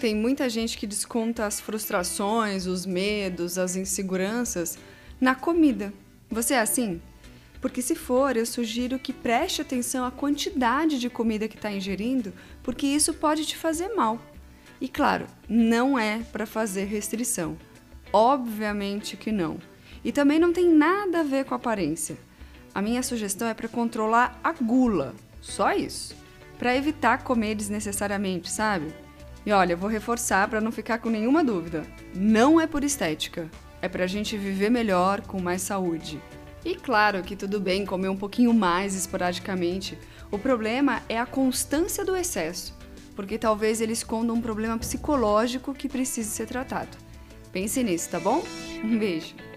Tem muita gente que desconta as frustrações, os medos, as inseguranças na comida. Você é assim? Porque se for, eu sugiro que preste atenção à quantidade de comida que está ingerindo, porque isso pode te fazer mal. E claro, não é para fazer restrição. Obviamente que não. E também não tem nada a ver com aparência. A minha sugestão é para controlar a gula, só isso. Para evitar comer desnecessariamente, sabe? E olha, vou reforçar para não ficar com nenhuma dúvida. Não é por estética. É para a gente viver melhor, com mais saúde. E claro que tudo bem comer um pouquinho mais esporadicamente. O problema é a constância do excesso, porque talvez ele esconda um problema psicológico que precise ser tratado. Pense nisso, tá bom? Um beijo!